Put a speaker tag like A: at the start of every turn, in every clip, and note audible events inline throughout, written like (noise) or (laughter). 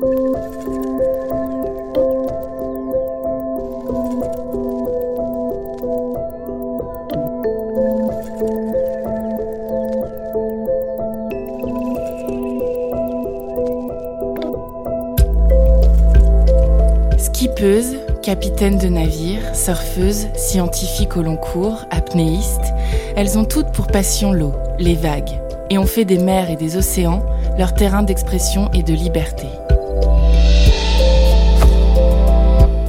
A: Skippeuse, capitaine de navire, surfeuse, scientifique au long cours, apnéiste, elles ont toutes pour passion l'eau, les vagues, et ont fait des mers et des océans leur terrain d'expression et de liberté.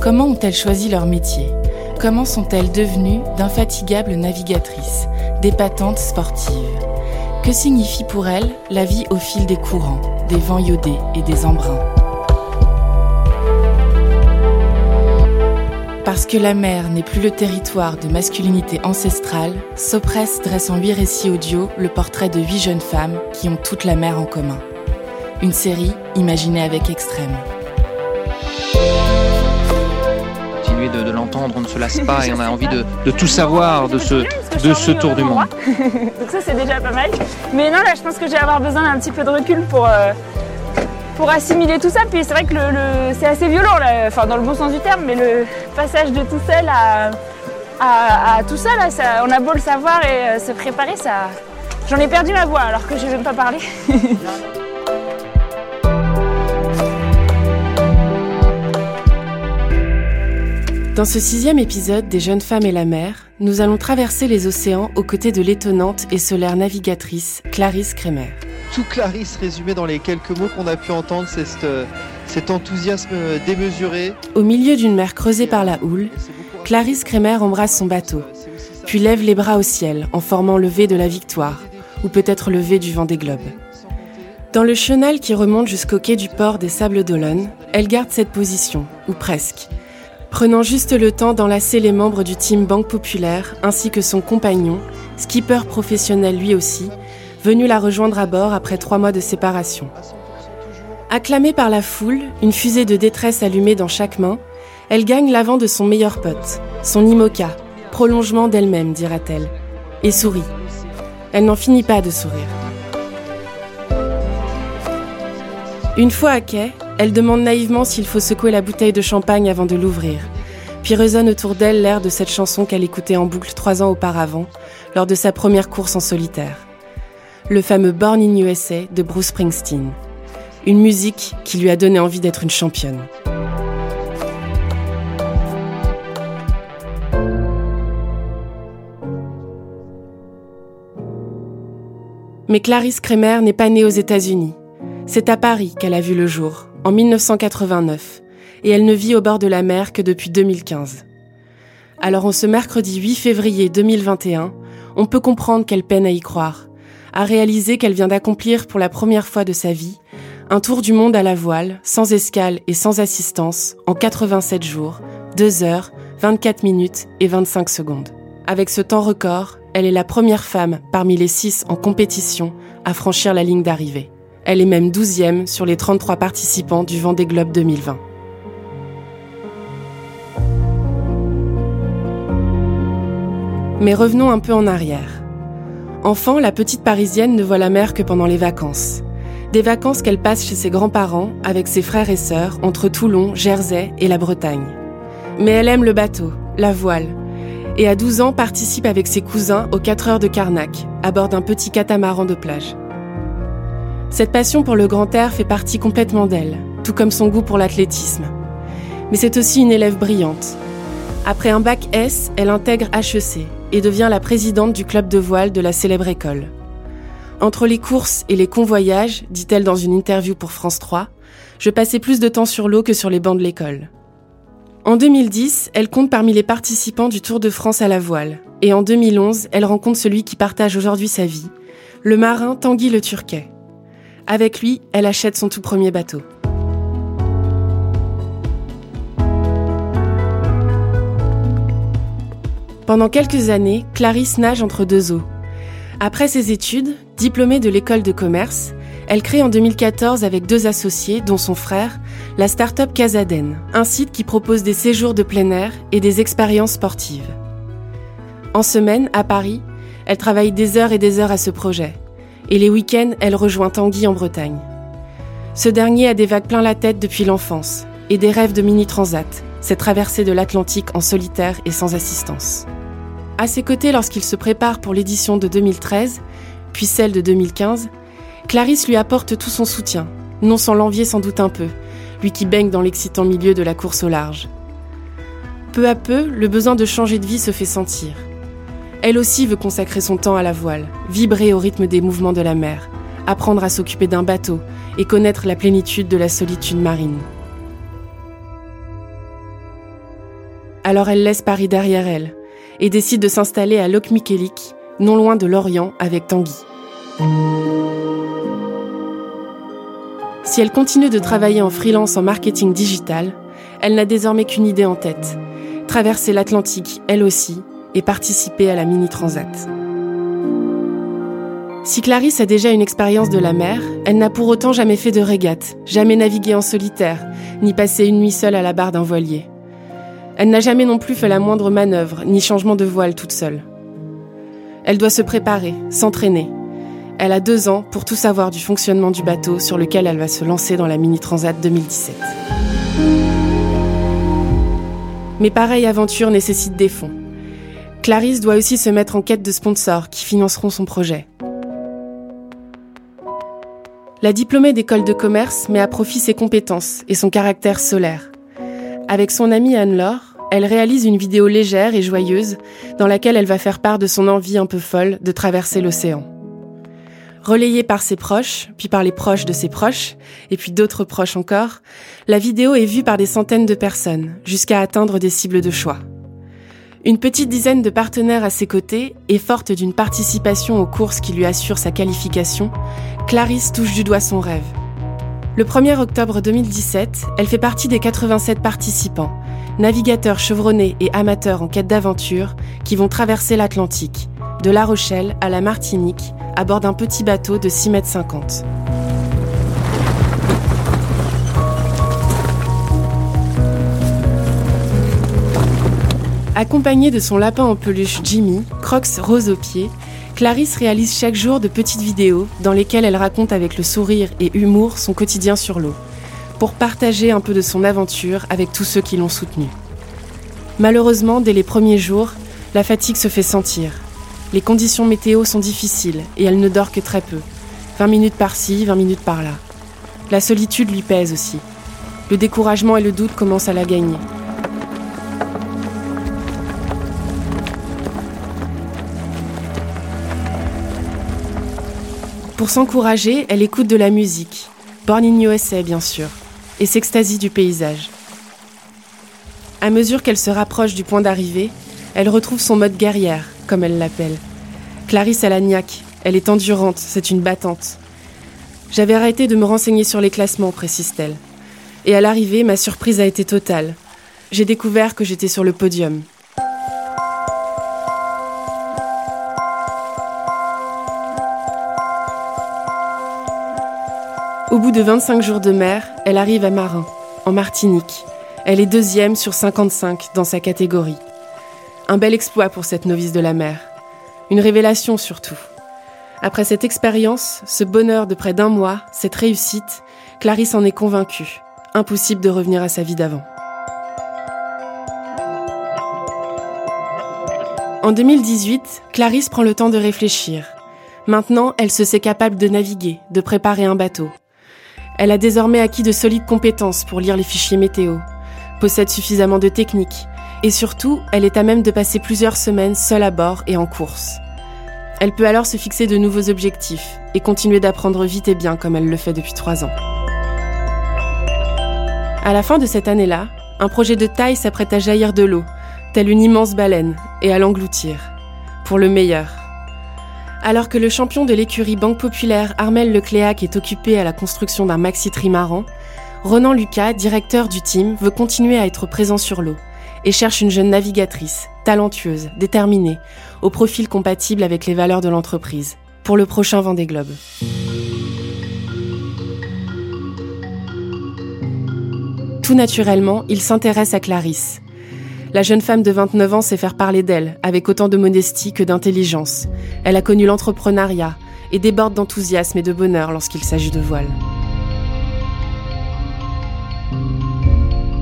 A: Comment ont-elles choisi leur métier? Comment sont-elles devenues d'infatigables navigatrices, d'épatantes sportives? Que signifie pour elles la vie au fil des courants, des vents iodés et des embruns? Parce que la mer n'est plus le territoire de masculinité ancestrale, Sopress dresse en huit récits audio le portrait de huit jeunes femmes qui ont toute la mer en commun. Une série imaginée avec extrême.
B: De, l'entendre, on ne se lasse pas et on a envie de, tout savoir de ce, de ce tour du monde. (laughs)
C: Donc ça c'est déjà pas mal. Mais non là je pense que je vais avoir besoin d'un petit peu de recul pour, euh, assimiler tout ça. Puis c'est vrai que le, c'est assez violent, là, enfin dans le bon sens du terme, mais le passage de tout seul à, tout ça, là, on a beau le savoir et euh, se préparer, ça. J'en ai perdu ma voix alors que je vais même pas parler. (laughs)
A: Dans ce sixième épisode des Jeunes femmes et la mer, nous allons traverser les océans aux côtés de l'étonnante et solaire navigatrice Clarisse Kremer.
D: tout Clarisse résumé dans les quelques mots qu'on a pu entendre, c'est cet, euh, cet enthousiasme démesuré.
A: Au milieu d'une mer creusée par la houle, Clarisse Kremer embrasse son bateau, puis lève les bras au ciel en formant le V de la victoire, ou peut-être le V du vent des globes. Dans le chenal qui remonte jusqu'au quai du port des Sables d'Olonne, elle garde cette position, ou presque, prenant juste le temps d'enlacer les membres du team Banque Populaire ainsi que son compagnon, skipper professionnel lui aussi, venu la rejoindre à bord après trois mois de séparation. Acclamée par la foule, une fusée de détresse allumée dans chaque main, elle gagne l'avant de son meilleur pote, son IMOCA, prolongement d'elle-même, dira-t-elle, et sourit. Elle n'en finit pas de sourire. Une fois à quai, elle demande naïvement s'il faut secouer la bouteille de champagne avant de l'ouvrir. Puis résonne autour d'elle l'air de cette chanson qu'elle écoutait en boucle trois ans auparavant, lors de sa première course en solitaire. Le fameux Born in USA de Bruce Springsteen. Une musique qui lui a donné envie d'être une championne. Mais Clarisse Kremer n'est pas née aux États-Unis. C'est à Paris qu'elle a vu le jour, en 1989, et elle ne vit au bord de la mer que depuis 2015. Alors en ce mercredi 8 février 2021, on peut comprendre qu'elle peine à y croire, à réaliser qu'elle vient d'accomplir pour la première fois de sa vie un tour du monde à la voile, sans escale et sans assistance, en 87 jours, 2 heures, 24 minutes et 25 secondes. Avec ce temps record, elle est la première femme parmi les 6 en compétition à franchir la ligne d'arrivée. Elle est même 12e sur les 33 participants du Vendée Globe 2020. Mais revenons un peu en arrière. Enfant, la petite Parisienne ne voit la mer que pendant les vacances. Des vacances qu'elle passe chez ses grands-parents, avec ses frères et sœurs, entre Toulon, Jersey et la Bretagne. Mais elle aime le bateau, la voile, et à 12 ans participe avec ses cousins aux 4 heures de Carnac, à bord d'un petit catamaran de plage. Cette passion pour le grand air fait partie complètement d'elle, tout comme son goût pour l'athlétisme. Mais c'est aussi une élève brillante. Après un bac S, elle intègre HEC et devient la présidente du club de voile de la célèbre école. Entre les courses et les convoyages, dit-elle dans une interview pour France 3, je passais plus de temps sur l'eau que sur les bancs de l'école. En 2010, elle compte parmi les participants du Tour de France à la voile. Et en 2011, elle rencontre celui qui partage aujourd'hui sa vie, le marin Tanguy Le Turquet. Avec lui, elle achète son tout premier bateau. Pendant quelques années, Clarisse nage entre deux eaux. Après ses études, diplômée de l'école de commerce, elle crée en 2014 avec deux associés, dont son frère, la start-up Casaden, un site qui propose des séjours de plein air et des expériences sportives. En semaine, à Paris, elle travaille des heures et des heures à ce projet. Et les week-ends, elle rejoint Tanguy en Bretagne. Ce dernier a des vagues plein la tête depuis l'enfance et des rêves de mini-transat, cette traversée de l'Atlantique en solitaire et sans assistance. À ses côtés, lorsqu'il se prépare pour l'édition de 2013, puis celle de 2015, Clarisse lui apporte tout son soutien, non sans l'envier sans doute un peu, lui qui baigne dans l'excitant milieu de la course au large. Peu à peu, le besoin de changer de vie se fait sentir. Elle aussi veut consacrer son temps à la voile, vibrer au rythme des mouvements de la mer, apprendre à s'occuper d'un bateau et connaître la plénitude de la solitude marine. Alors elle laisse Paris derrière elle et décide de s'installer à Lokmikelik, non loin de Lorient, avec Tanguy. Si elle continue de travailler en freelance en marketing digital, elle n'a désormais qu'une idée en tête. Traverser l'Atlantique, elle aussi, et participer à la Mini Transat. Si Clarisse a déjà une expérience de la mer, elle n'a pour autant jamais fait de régate, jamais navigué en solitaire, ni passé une nuit seule à la barre d'un voilier. Elle n'a jamais non plus fait la moindre manœuvre, ni changement de voile toute seule. Elle doit se préparer, s'entraîner, elle a deux ans pour tout savoir du fonctionnement du bateau sur lequel elle va se lancer dans la Mini Transat 2017. Mais pareille aventure nécessite des fonds. Clarisse doit aussi se mettre en quête de sponsors qui financeront son projet. La diplômée d'école de commerce met à profit ses compétences et son caractère solaire. Avec son amie Anne-Laure, elle réalise une vidéo légère et joyeuse dans laquelle elle va faire part de son envie un peu folle de traverser l'océan. Relayée par ses proches, puis par les proches de ses proches, et puis d'autres proches encore, la vidéo est vue par des centaines de personnes, jusqu'à atteindre des cibles de choix. Une petite dizaine de partenaires à ses côtés et forte d'une participation aux courses qui lui assure sa qualification, Clarisse touche du doigt son rêve. Le 1er octobre 2017, elle fait partie des 87 participants, navigateurs chevronnés et amateurs en quête d'aventure, qui vont traverser l'Atlantique, de La Rochelle à la Martinique, à bord d'un petit bateau de 6 mètres Accompagnée de son lapin en peluche Jimmy, Crocs rose aux pieds, Clarisse réalise chaque jour de petites vidéos dans lesquelles elle raconte avec le sourire et humour son quotidien sur l'eau, pour partager un peu de son aventure avec tous ceux qui l'ont soutenue. Malheureusement, dès les premiers jours, la fatigue se fait sentir les conditions météo sont difficiles et elle ne dort que très peu. 20 minutes par-ci, 20 minutes par-là. La solitude lui pèse aussi. Le découragement et le doute commencent à la gagner. Pour s'encourager, elle écoute de la musique, Born in USA bien sûr, et s'extasie du paysage. À mesure qu'elle se rapproche du point d'arrivée, elle retrouve son mode guerrière, comme elle l'appelle. Clarisse Alagnac, elle est endurante, c'est une battante. J'avais arrêté de me renseigner sur les classements, précise-t-elle. Et à l'arrivée, ma surprise a été totale. J'ai découvert que j'étais sur le podium. Au bout de 25 jours de mer, elle arrive à Marin, en Martinique. Elle est deuxième sur 55 dans sa catégorie. Un bel exploit pour cette novice de la mer. Une révélation surtout. Après cette expérience, ce bonheur de près d'un mois, cette réussite, Clarisse en est convaincue. Impossible de revenir à sa vie d'avant. En 2018, Clarisse prend le temps de réfléchir. Maintenant, elle se sait capable de naviguer, de préparer un bateau. Elle a désormais acquis de solides compétences pour lire les fichiers météo, possède suffisamment de techniques, et surtout, elle est à même de passer plusieurs semaines seule à bord et en course. Elle peut alors se fixer de nouveaux objectifs et continuer d'apprendre vite et bien comme elle le fait depuis trois ans. À la fin de cette année-là, un projet de taille s'apprête à jaillir de l'eau, telle une immense baleine, et à l'engloutir. Pour le meilleur. Alors que le champion de l'écurie Banque Populaire Armel Lecléac est occupé à la construction d'un maxi trimaran, Ronan Lucas, directeur du team, veut continuer à être présent sur l'eau et cherche une jeune navigatrice, talentueuse, déterminée, au profil compatible avec les valeurs de l'entreprise, pour le prochain Vendée Globe. Tout naturellement, il s'intéresse à Clarisse. La jeune femme de 29 ans sait faire parler d'elle, avec autant de modestie que d'intelligence. Elle a connu l'entrepreneuriat et déborde d'enthousiasme et de bonheur lorsqu'il s'agit de voile.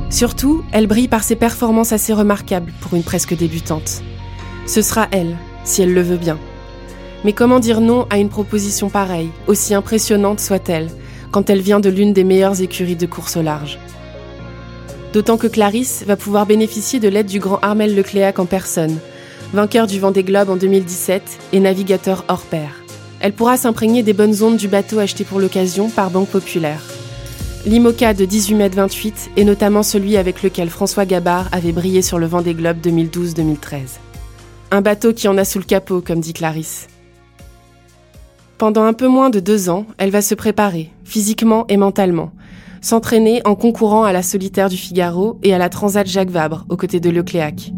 A: Surtout, elle brille par ses performances assez remarquables pour une presque débutante. Ce sera elle, si elle le veut bien. Mais comment dire non à une proposition pareille, aussi impressionnante soit-elle, quand elle vient de l'une des meilleures écuries de course au large? D'autant que Clarisse va pouvoir bénéficier de l'aide du grand Armel Lecléac en personne, vainqueur du Vendée Globe en 2017 et navigateur hors pair. Elle pourra s'imprégner des bonnes ondes du bateau acheté pour l'occasion par Banque Populaire. L'IMOCA de 18 mètres 28 est notamment celui avec lequel François Gabard avait brillé sur le Vendée Globe 2012-2013. Un bateau qui en a sous le capot, comme dit Clarisse. Pendant un peu moins de deux ans, elle va se préparer, physiquement et mentalement, s'entraîner en concourant à la solitaire du Figaro et à la Transat Jacques Vabre, aux côtés de Lecléac.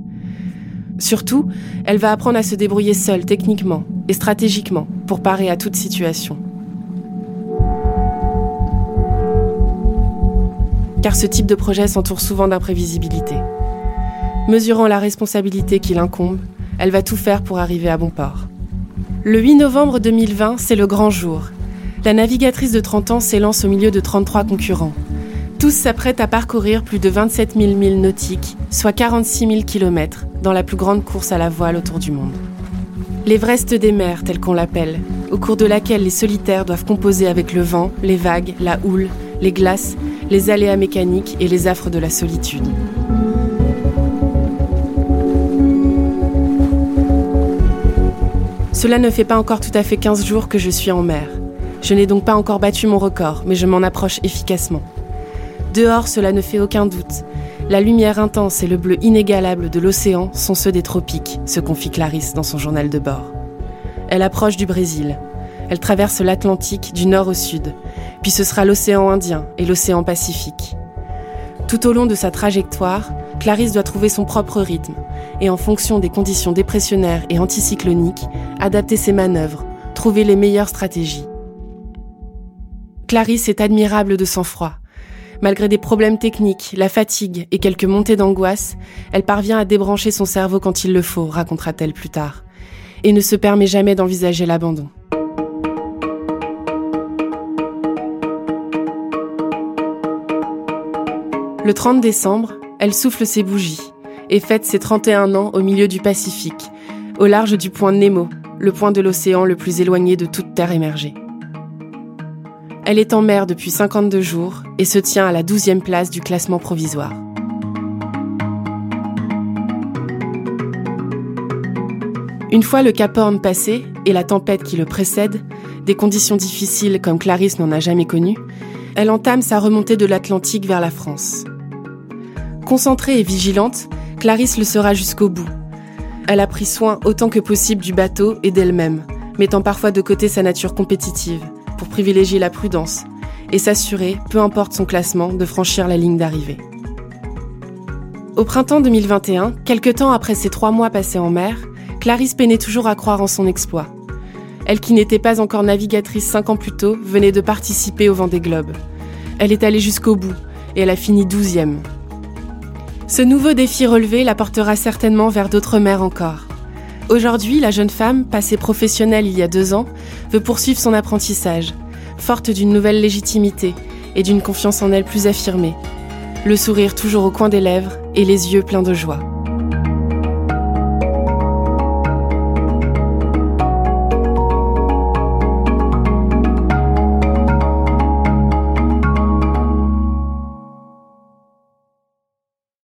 A: Surtout, elle va apprendre à se débrouiller seule techniquement et stratégiquement pour parer à toute situation. car ce type de projet s'entoure souvent d'imprévisibilité. Mesurant la responsabilité qui l'incombe, elle va tout faire pour arriver à bon port. Le 8 novembre 2020, c'est le grand jour. La navigatrice de 30 ans s'élance au milieu de 33 concurrents. Tous s'apprêtent à parcourir plus de 27 000 milles nautiques, soit 46 000 km, dans la plus grande course à la voile autour du monde. L'Everest des mers, tel qu'on l'appelle, au cours de laquelle les solitaires doivent composer avec le vent, les vagues, la houle, les glaces les aléas mécaniques et les affres de la solitude. Cela ne fait pas encore tout à fait 15 jours que je suis en mer. Je n'ai donc pas encore battu mon record, mais je m'en approche efficacement. Dehors, cela ne fait aucun doute. La lumière intense et le bleu inégalable de l'océan sont ceux des tropiques, se confie Clarisse dans son journal de bord. Elle approche du Brésil. Elle traverse l'Atlantique du nord au sud puis ce sera l'océan Indien et l'océan Pacifique. Tout au long de sa trajectoire, Clarisse doit trouver son propre rythme et en fonction des conditions dépressionnaires et anticycloniques, adapter ses manœuvres, trouver les meilleures stratégies. Clarisse est admirable de sang-froid. Malgré des problèmes techniques, la fatigue et quelques montées d'angoisse, elle parvient à débrancher son cerveau quand il le faut, racontera-t-elle plus tard, et ne se permet jamais d'envisager l'abandon. Le 30 décembre, elle souffle ses bougies et fête ses 31 ans au milieu du Pacifique, au large du point Nemo, le point de l'océan le plus éloigné de toute terre émergée. Elle est en mer depuis 52 jours et se tient à la 12e place du classement provisoire. Une fois le Cap Horn passé et la tempête qui le précède, des conditions difficiles comme Clarisse n'en a jamais connues, elle entame sa remontée de l'Atlantique vers la France. Concentrée et vigilante, Clarisse le sera jusqu'au bout. Elle a pris soin autant que possible du bateau et d'elle-même, mettant parfois de côté sa nature compétitive pour privilégier la prudence et s'assurer, peu importe son classement, de franchir la ligne d'arrivée. Au printemps 2021, quelques temps après ses trois mois passés en mer, Clarisse peinait toujours à croire en son exploit. Elle qui n'était pas encore navigatrice cinq ans plus tôt venait de participer au vent des globes. Elle est allée jusqu'au bout et elle a fini douzième. Ce nouveau défi relevé la portera certainement vers d'autres mers encore. Aujourd'hui, la jeune femme, passée professionnelle il y a deux ans, veut poursuivre son apprentissage, forte d'une nouvelle légitimité et d'une confiance en elle plus affirmée. Le sourire toujours au coin des lèvres et les yeux pleins de joie.